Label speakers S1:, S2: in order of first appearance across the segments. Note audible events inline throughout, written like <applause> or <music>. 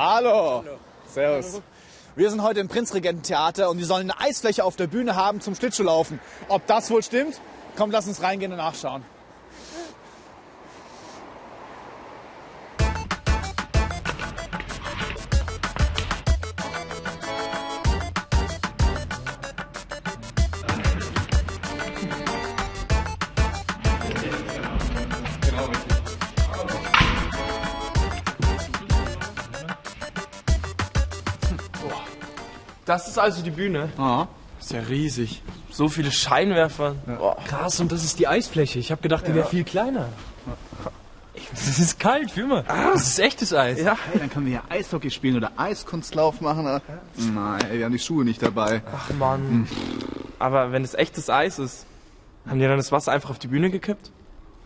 S1: Hallo. Servus. Wir sind heute im Prinzregententheater und die sollen eine Eisfläche auf der Bühne haben zum Schlittschuhlaufen. Ob das wohl stimmt? Komm, lass uns reingehen und nachschauen.
S2: Das ist also die Bühne.
S1: Aha.
S2: Ist ja riesig. So viele Scheinwerfer. Boah.
S3: Krass, und das ist die Eisfläche. Ich habe gedacht, die wäre viel kleiner. Es ist kalt, fühl mal. Das ist echtes Eis.
S1: Ja. Hey, dann können wir hier Eishockey spielen oder Eiskunstlauf machen. Nein, wir haben die Schuhe nicht dabei.
S2: Ach Mann. Aber wenn es echtes Eis ist, haben die dann das Wasser einfach auf die Bühne gekippt?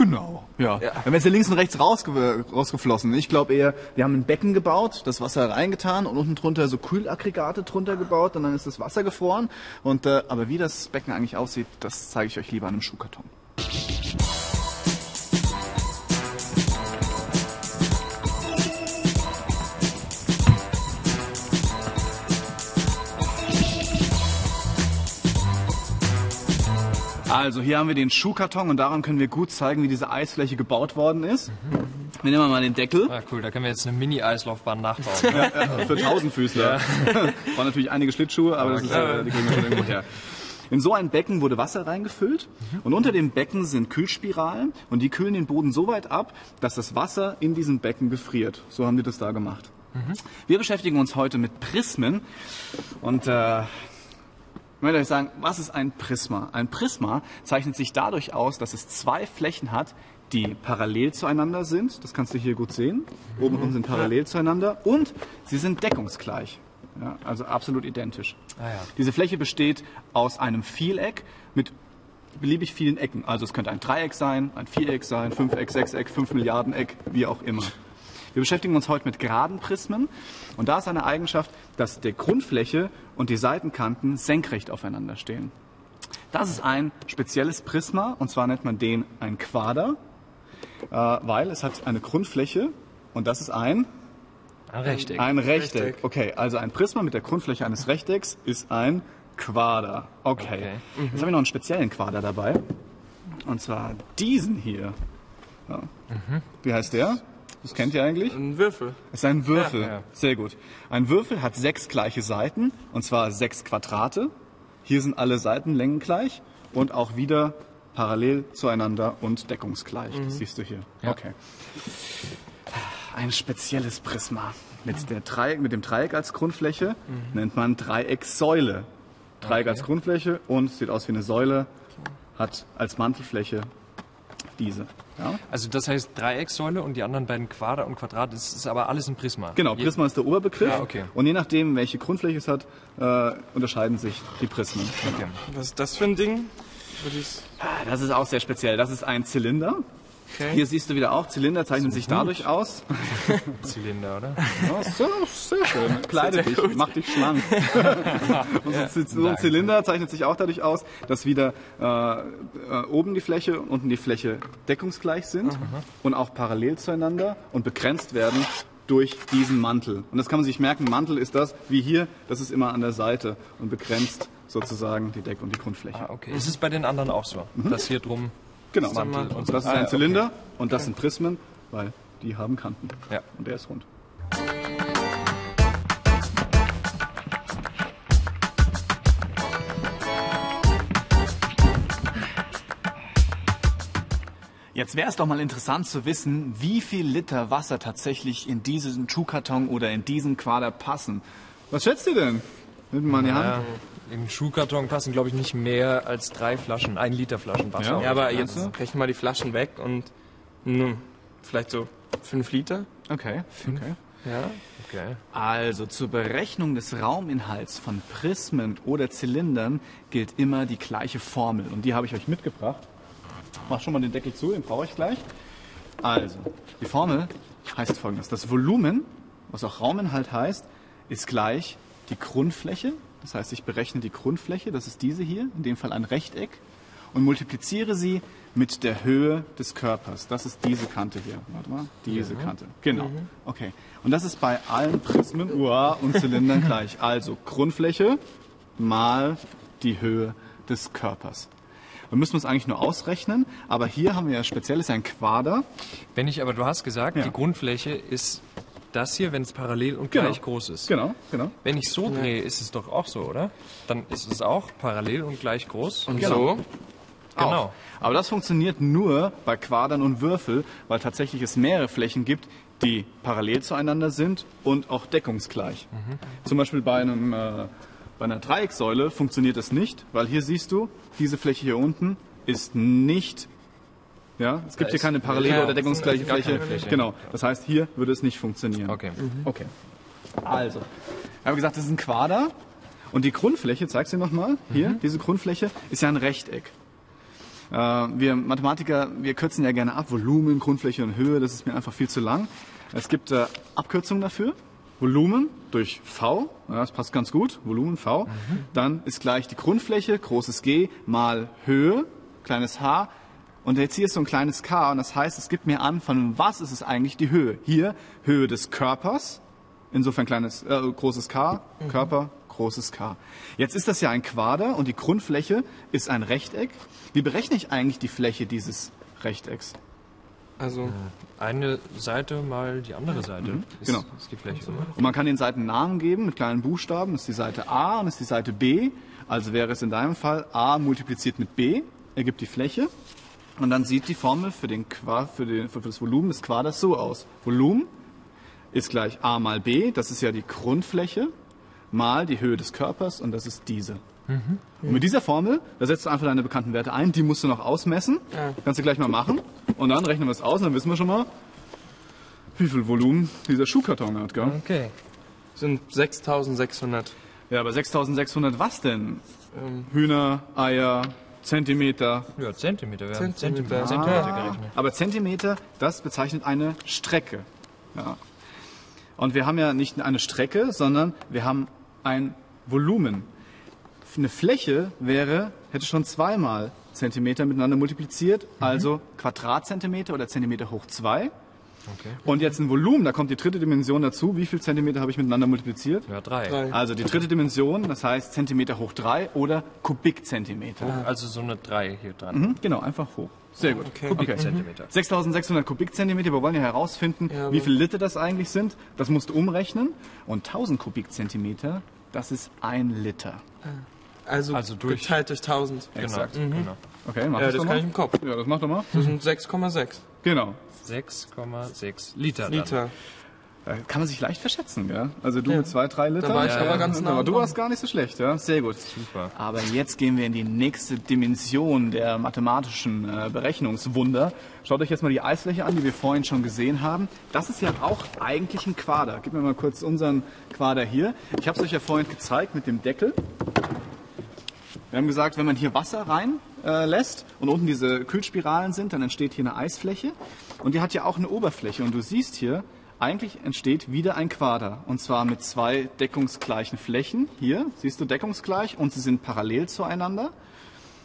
S1: Genau, ja.
S2: Ja.
S1: Dann wäre es ja links und rechts rausge rausgeflossen. Ich glaube eher, wir haben ein Becken gebaut, das Wasser reingetan und unten drunter so Kühlaggregate drunter gebaut und dann ist das Wasser gefroren. Und, äh, aber wie das Becken eigentlich aussieht, das zeige ich euch lieber an einem Schuhkarton. Also hier haben wir den Schuhkarton und daran können wir gut zeigen, wie diese Eisfläche gebaut worden ist. Wir nehmen mal den Deckel.
S3: Ah, cool, da können wir jetzt eine Mini-Eislaufbahn nachbauen.
S1: Für Tausendfüßler. <laughs> Waren natürlich einige Schlittschuhe, aber das ist, äh, die kriegen wir schon irgendwo her. In so ein Becken wurde Wasser reingefüllt und unter dem Becken sind Kühlspiralen und die kühlen den Boden so weit ab, dass das Wasser in diesem Becken gefriert. So haben die das da gemacht. Wir beschäftigen uns heute mit Prismen und äh, ich möchte euch sagen, was ist ein Prisma? Ein Prisma zeichnet sich dadurch aus, dass es zwei Flächen hat, die parallel zueinander sind. Das kannst du hier gut sehen. Oben und unten sind parallel zueinander und sie sind deckungsgleich. Ja, also absolut identisch.
S3: Ah ja.
S1: Diese Fläche besteht aus einem Vieleck mit beliebig vielen Ecken. Also es könnte ein Dreieck sein, ein Viereck sein, Fünfeck, Sechseck, Fünf Milliarden Eck, wie auch immer. Wir beschäftigen uns heute mit geraden Prismen und da ist eine Eigenschaft, dass die Grundfläche und die Seitenkanten senkrecht aufeinander stehen. Das ist ein spezielles Prisma und zwar nennt man den ein Quader, äh, weil es hat eine Grundfläche und das ist ein
S3: Ein Rechteck.
S1: ein Rechteck. Okay, also ein Prisma mit der Grundfläche eines Rechtecks ist ein Quader. Okay. Jetzt habe ich noch einen speziellen Quader dabei. Und zwar diesen hier. Ja. Wie heißt der? Das kennt ihr eigentlich?
S2: Ein Würfel.
S1: Es ist ein Würfel.
S3: Ja, ja.
S1: Sehr gut. Ein Würfel hat sechs gleiche Seiten, und zwar sechs Quadrate. Hier sind alle Seitenlängen gleich und auch wieder parallel zueinander und deckungsgleich. Das siehst du hier. Okay. Ein spezielles Prisma. Mit, der Dreieck, mit dem Dreieck als Grundfläche nennt man Dreieckssäule. Dreieck als Grundfläche und sieht aus wie eine Säule, hat als Mantelfläche diese. Ja?
S3: Also das heißt Dreieckssäule und die anderen beiden Quader und Quadrat, das ist aber alles ein Prisma.
S1: Genau,
S3: Je-
S1: Prisma ist der Oberbegriff.
S3: Ja, okay.
S1: Und je nachdem, welche Grundfläche es hat, äh, unterscheiden sich die Prismen.
S3: Okay.
S2: Was ist das für ein Ding? Ich's-
S1: Das ist auch sehr speziell. Das ist ein Zylinder.
S2: Okay.
S1: Hier siehst du wieder auch, Zylinder zeichnen sich dadurch aus. <laughs>
S3: Zylinder, oder?
S1: Ja, <laughs> sehr, sehr schön. Kleide dich, mach dich schlank. <laughs> Und so, so ein Zylinder zeichnet sich auch dadurch aus, dass wieder äh, äh, oben die Fläche und unten die Fläche deckungsgleich sind und auch parallel zueinander und begrenzt werden durch diesen Mantel. Und das kann man sich merken, Mantel ist das, wie hier, das ist immer an der Seite und begrenzt sozusagen die Deck- und die Grundfläche.
S3: Ah, okay. Ist es bei den anderen auch so? Das hier drum.
S1: Genau.
S3: Mantel und.
S1: Das ist
S3: Ah,
S1: ein Zylinder und das sind Prismen, weil die haben Kanten.
S3: Ja.
S1: Und der ist rund. Jetzt wäre es doch mal interessant zu wissen, wie viel Liter Wasser tatsächlich in diesen Schuhkarton oder in diesen Quader passen. Was schätzt ihr denn? Nimm mal in die Hand.
S3: Ja, Im Schuhkarton passen, glaube ich, nicht mehr als drei Flaschen, ein Liter Flaschen Wasser.
S1: Ja.
S2: Ja, aber jetzt rechnen wir die Flaschen weg und nun, vielleicht so fünf Liter.
S1: Okay. okay.
S2: Ja.
S3: Okay.
S1: Also zur Berechnung des Rauminhalts von Prismen oder Zylindern gilt immer die gleiche Formel und die habe ich euch mitgebracht. Mach schon mal den Deckel zu, den brauche ich gleich. Also, die Formel heißt folgendes. Das Volumen, was auch Rauminhalt heißt, ist gleich die Grundfläche. Das heißt, ich berechne die Grundfläche, das ist diese hier, in dem Fall ein Rechteck. und multipliziere sie mit der Höhe des Körpers. Das ist diese Kante hier. Warte mal, diese Kante. Genau. Okay. Und das ist bei allen Prismen uah, und Zylindern gleich. Also Grundfläche mal die Höhe des Körpers. Wir müssen uns eigentlich nur ausrechnen, aber hier haben wir ja speziell ist ja ein Quader.
S3: Wenn ich, aber du hast gesagt,
S1: Ja.
S3: die Grundfläche ist das hier, wenn es parallel und
S1: Genau.
S3: gleich groß ist.
S1: Genau, genau.
S3: Wenn ich so drehe, ist es doch auch so, oder? Dann ist es auch parallel und gleich groß.
S2: Und
S1: Genau.
S2: so?
S3: Genau.
S1: Auch. Aber das funktioniert nur bei Quadern und Würfel, weil tatsächlich es mehrere Flächen gibt, die parallel zueinander sind und auch deckungsgleich. Zum Beispiel bei, einem, äh, bei einer Dreieckssäule funktioniert das nicht, weil hier siehst du, diese Fläche hier unten ist nicht, ja, es gibt hier keine parallele
S2: ja,
S1: oder deckungsgleiche Fläche.
S3: Fläche.
S1: Genau, das heißt, hier würde es nicht funktionieren.
S3: Okay.
S1: Okay. Also, wir haben gesagt, das ist ein Quader. Und die Grundfläche, zeig's dir nochmal, hier, diese Grundfläche, ist ja ein Rechteck. Äh, wir Mathematiker, wir kürzen ja gerne ab, Volumen, Grundfläche und Höhe, das ist mir einfach viel zu lang. Es gibt äh, Abkürzungen dafür. Volumen durch V, ja, das passt ganz gut, Volumen V. Dann ist gleich die Grundfläche, großes G, mal Höhe, kleines h. Und jetzt hier ist so ein kleines k und das heißt, es gibt mir an, von was ist es eigentlich die Höhe. Hier Höhe des Körpers, insofern kleines, äh, großes K, Körper, großes K. Jetzt ist das ja ein Quader und die Grundfläche ist ein Rechteck. Wie berechne ich eigentlich die Fläche dieses Rechtecks?
S2: Also,
S3: Eine Seite mal die andere Seite ist,
S1: genau.
S3: ist die Fläche. oder?
S1: Und man kann den Seiten Namen geben mit kleinen Buchstaben. Das ist die Seite A und das ist die Seite B. Also wäre es in deinem Fall A multipliziert mit B, ergibt die Fläche. Und dann sieht die Formel für, den Qua, für, den, für das Volumen des Quaders so aus. Volumen ist gleich A mal B, das ist ja die Grundfläche, mal die Höhe des Körpers und das ist diese. Und mit dieser Formel, da setzt du einfach deine bekannten Werte ein, die musst du noch ausmessen.
S2: Ja.
S1: Kannst du gleich mal machen. Und dann rechnen wir es aus und dann wissen wir schon mal, wie viel Volumen dieser Schuhkarton hat. Gell?
S3: Okay.
S2: sind 6600.
S1: Ja, aber 6600 was denn?
S2: Ähm,
S1: Hühner, Eier, Zentimeter.
S3: Ja, Zentimeter. Wir haben
S2: Zentimeter.
S3: Zentimeter, Zentimeter
S1: Ah,
S3: gerechnet.
S1: aber Zentimeter, das bezeichnet eine Strecke. Ja. Und wir haben ja nicht eine Strecke, sondern wir haben ein Volumen. Eine Fläche wäre, hätte schon zweimal Zentimeter miteinander multipliziert, also Quadratzentimeter oder Zentimeter hoch zwei.
S3: Okay.
S1: Und jetzt ein Volumen, da kommt die dritte Dimension dazu. Wie viel Zentimeter habe ich miteinander multipliziert?
S3: Ja, drei.
S2: drei.
S1: Also die dritte Dimension, das heißt Zentimeter hoch drei oder Kubikzentimeter.
S3: Also so eine drei hier dran.
S1: Mhm, genau, einfach hoch. Sehr gut.
S2: Okay.
S3: Kubikzentimeter.
S1: 6600 Kubikzentimeter, wir wollen ja herausfinden,
S2: Ja,
S1: wie viel Liter das eigentlich sind. Das musst du umrechnen. Und 1000 Kubikzentimeter, das ist ein Liter.
S2: Also,
S3: Also durch-
S2: geteilt durch 1000.
S1: Exakt.
S3: Genau. genau.
S1: Okay, mach
S2: Ja,
S1: das
S2: das kann
S1: mal.
S2: ich im Kopf.
S1: Ja, das mach doch mal.
S2: Das sind 6,6
S1: Genau.
S3: 6,6 Liter. dann.
S2: Liter.
S1: Da kann man sich leicht verschätzen, gell? Also du
S2: Ja.
S1: mit zwei, drei Liter.
S2: Da war ich
S3: Ja,
S2: aber
S3: ja.
S2: ganz nah
S1: Aber du warst gar nicht so schlecht, ja? Sehr gut.
S3: Super.
S1: Aber jetzt gehen wir in die nächste Dimension der mathematischen äh, Berechnungswunder. Schaut euch jetzt mal die Eisfläche an, die wir vorhin schon gesehen haben. Das ist ja auch eigentlich ein Quader. Gib mir mal kurz unseren Quader hier. Ich habe es euch ja vorhin gezeigt mit dem Deckel. Wir haben gesagt, wenn man hier Wasser rein äh, und unten diese Kühlspiralen sind, dann entsteht hier eine Eisfläche. Und die hat ja auch eine Oberfläche. Und du siehst hier, eigentlich entsteht wieder ein Quader. Und zwar mit zwei deckungsgleichen Flächen. Hier siehst du deckungsgleich und sie sind parallel zueinander.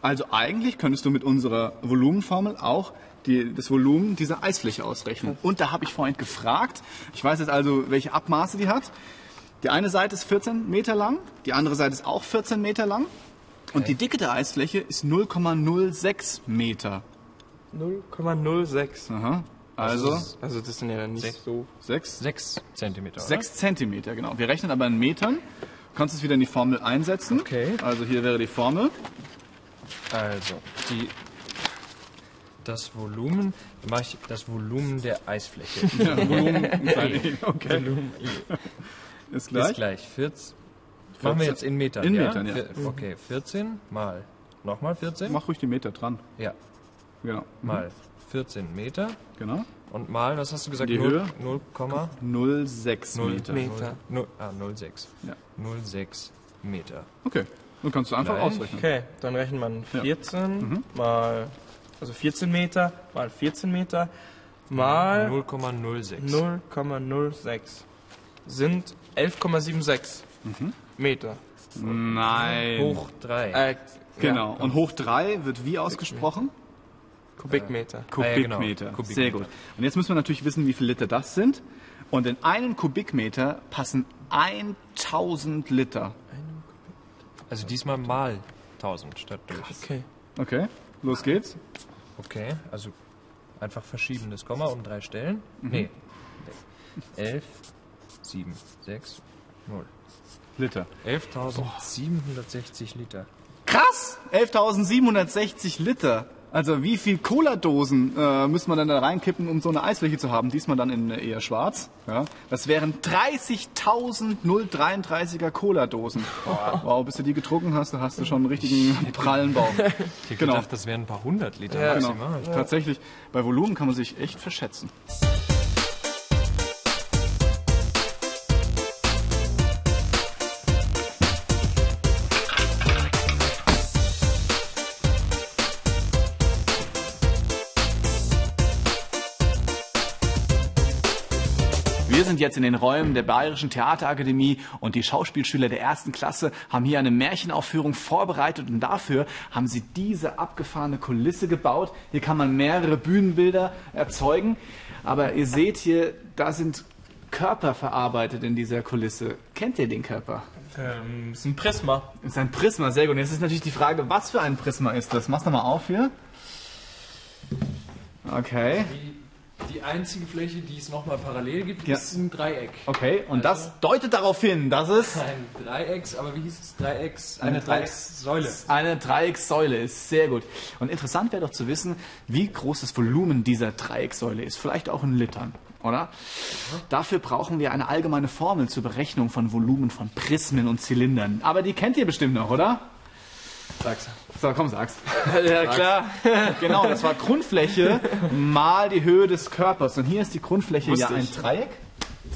S1: Also eigentlich könntest du mit unserer Volumenformel auch die, das Volumen dieser Eisfläche ausrechnen. Und da habe ich vorhin gefragt, ich weiß jetzt also, welche Abmaße die hat. Die eine Seite ist 14 Meter lang, die andere Seite ist auch 14 Meter lang. Und die Dicke der Eisfläche ist 0,06 Meter.
S2: 0,06.
S1: Aha. Also
S2: Also das sind ja dann nicht
S3: Sechs.
S2: so.
S1: 6,
S3: 6 Zentimeter. oder?
S1: 6 Zentimeter, genau. Wir rechnen aber in Metern. Du kannst es wieder in die Formel einsetzen.
S3: Okay.
S1: Also hier wäre die Formel.
S3: Also, die, das Volumen, dann mache ich das Volumen der Eisfläche.
S1: Ja, Volumen, <laughs> okay. Ist gleich.
S3: Ist gleich 14. Machen wir jetzt in Metern.
S1: In
S3: ja?
S1: Metern, ja.
S3: Vier- Okay, 14 mal nochmal 14.
S1: Mach ruhig die Meter dran.
S3: Ja,
S1: Genau.
S3: mal 14 Meter
S1: Genau.
S3: und mal, was hast du gesagt?
S1: Die
S3: Null-
S1: Höhe?
S3: 0,06
S1: 0,6
S3: Null-
S1: Meter.
S2: Meter.
S3: Null- ah, 0,6.
S1: Ja.
S3: 0,6 Meter.
S1: Okay. Dann kannst du einfach
S3: Gleich.
S1: ausrechnen.
S2: Okay, dann rechnet man
S1: Ja.
S2: 14 mal, also 14 Meter mal 14 Meter mal
S3: 0,06.
S2: 0,06 sind 11,76 Meter.
S1: Nein.
S3: Hoch 3.
S2: Äh,
S1: Genau. Und hoch 3 wird wie ausgesprochen?
S2: Kubikmeter.
S1: Kubikmeter.
S3: genau. Kubikmeter.
S1: Sehr gut. Und jetzt müssen wir natürlich wissen, wie viele Liter das sind. Und in einen Kubikmeter passen 1000 Liter.
S3: Also diesmal mal 1000 statt durch.
S2: Okay.
S1: Okay, los geht's.
S3: Okay, also einfach verschieben das Komma um drei Stellen. Nee. 11, 7, 6, 0.
S1: Liter.
S3: 11.760 Liter.
S1: Krass! 11.760 Liter. Also wie viel Cola-Dosen äh, müssen wir dann da reinkippen, um so eine Eisfläche zu haben? Diesmal dann in äh, eher schwarz. Ja. Das wären 30.000 033er Cola-Dosen. Wow, bis du die getrunken hast, da hast du schon einen richtigen prallen Bauch. <laughs>
S3: Ich hätte
S1: Genau.
S3: gedacht, das wären ein paar hundert Liter
S2: Ja,
S1: Genau.
S3: maximal.
S1: Tatsächlich, bei Volumen kann man sich echt verschätzen. Wir sind jetzt in den Räumen der Bayerischen Theaterakademie und die Schauspielschüler der ersten Klasse haben hier eine Märchenaufführung vorbereitet und dafür haben sie diese abgefahrene Kulisse gebaut. Hier kann man mehrere Bühnenbilder erzeugen, aber ihr seht hier, da sind Körper verarbeitet in dieser Kulisse. Kennt ihr den Körper?
S2: Ähm, ist ein Prisma.
S1: Das ist ein Prisma, sehr gut. Jetzt ist natürlich die Frage, was für ein Prisma ist das? Mach's nochmal auf hier. Okay.
S3: Die, die einzige Fläche, die es nochmal parallel gibt,
S1: Ja.
S3: ist ein Dreieck.
S1: Okay, und das deutet darauf hin, dass es
S3: Ein Dreiecks, aber wie hieß es? Dreiecks, eine,
S1: Eine
S3: Dreieckssäule.
S1: Eine Dreieckssäule ist sehr gut. Und interessant wäre doch zu wissen, wie groß das Volumen dieser Dreieckssäule ist. Vielleicht auch in Litern, oder? Dafür brauchen wir eine allgemeine Formel zur Berechnung von Volumen von Prismen und Zylindern. Aber die kennt ihr bestimmt noch, oder?
S2: Sag's.
S1: So, komm, sag's. <laughs>
S2: Ja, klar.
S1: Genau, das war Grundfläche mal die Höhe des Körpers. Und hier ist die Grundfläche
S2: Wusste
S1: ja ein
S2: ich.
S1: Dreieck.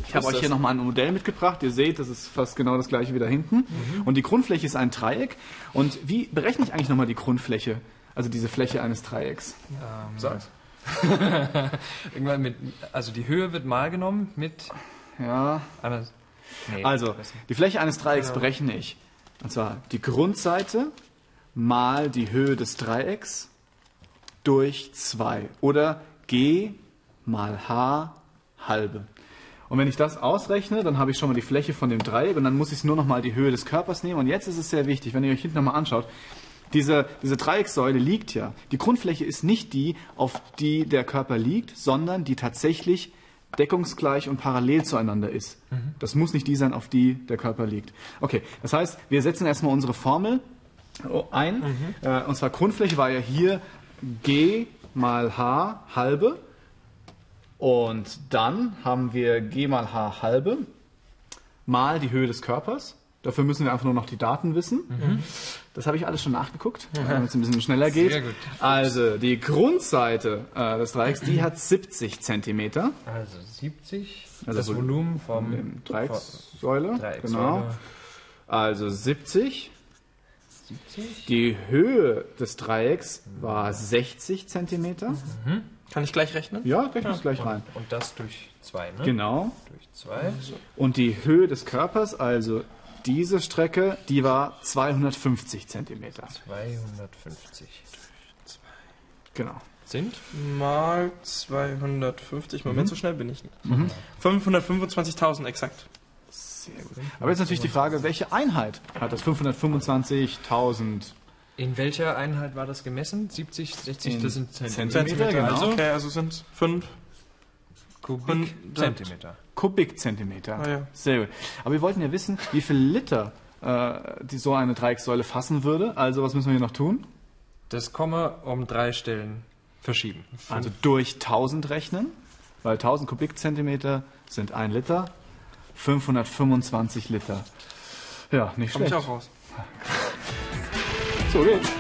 S1: Ich habe euch hier nochmal ein Modell mitgebracht. Ihr seht, das ist fast genau das gleiche wie da hinten. Und die Grundfläche ist ein Dreieck. Und wie berechne ich eigentlich nochmal die Grundfläche? Also diese Fläche eines Dreiecks.
S2: Sag's. <laughs>
S3: Irgendwann mit, also die Höhe wird mal genommen mit
S1: Ja.
S3: einer. Nee,
S1: Also, die Fläche eines Dreiecks berechne ich. Und zwar die Grundseite mal die Höhe des Dreiecks durch 2. Oder G mal H halbe. Und wenn ich das ausrechne, dann habe ich schon mal die Fläche von dem Dreieck und dann muss ich nur noch mal die Höhe des Körpers nehmen. Und jetzt ist es sehr wichtig, wenn ihr euch hinten nochmal anschaut, diese, diese Dreieckssäule liegt ja. Die Grundfläche ist nicht die, auf die der Körper liegt, sondern die tatsächlich deckungsgleich und parallel zueinander ist. Das muss nicht die sein, auf die der Körper liegt. Okay, das heißt, wir setzen erstmal unsere Formel ein. Äh, und zwar Grundfläche war ja hier G mal H halbe. Und dann haben wir G mal H halbe mal die Höhe des Körpers. Dafür müssen wir einfach nur noch die Daten wissen. Das habe ich alles schon nachgeguckt, damit es ein bisschen schneller geht.
S3: Sehr gut.
S1: Also die Grundseite äh, des Dreiecks, die hat 70 Zentimeter.
S3: Also 70,
S1: Also
S3: das
S1: Vol-
S3: Volumen vom
S1: Dreieckssäule.
S3: Dreieckssäule.
S1: Genau. Also 70.
S3: 70.
S1: Die Höhe des Dreiecks war 60 Zentimeter.
S2: Kann ich gleich rechnen?
S1: Ja, rechne es gleich rein.
S3: Und das durch 2, ne?
S1: Genau.
S3: Durch 2.
S1: Und die Höhe des Körpers, also diese Strecke, die war 250 Zentimeter.
S3: 250.
S1: Genau.
S3: Sind?
S2: Mal 250. Moment, so schnell bin ich nicht. 525.000 exakt.
S1: Sehr gut. Aber jetzt natürlich die Frage, welche Einheit hat das 525.000
S3: In welcher Einheit war das gemessen? 70, 60,
S1: In
S3: das sind Zentimeter.
S1: Zentimeter, genau.
S3: Also
S2: Okay, also sind 5.
S3: Kubik
S2: Und-
S3: Zentimeter.
S1: Kubikzentimeter?
S2: Ah, ja.
S1: Sehr gut. Aber wir wollten ja wissen, wie viel Liter äh, die so eine Dreieckssäule fassen würde. Also was müssen wir hier noch tun?
S3: Das Komma um drei Stellen verschieben.
S1: Also durch 1000 rechnen, weil 1000 Kubikzentimeter sind 1 Liter, 525 Liter. Ja, nicht
S2: Komm ich
S1: schlecht.
S2: auch raus.
S1: So geht's.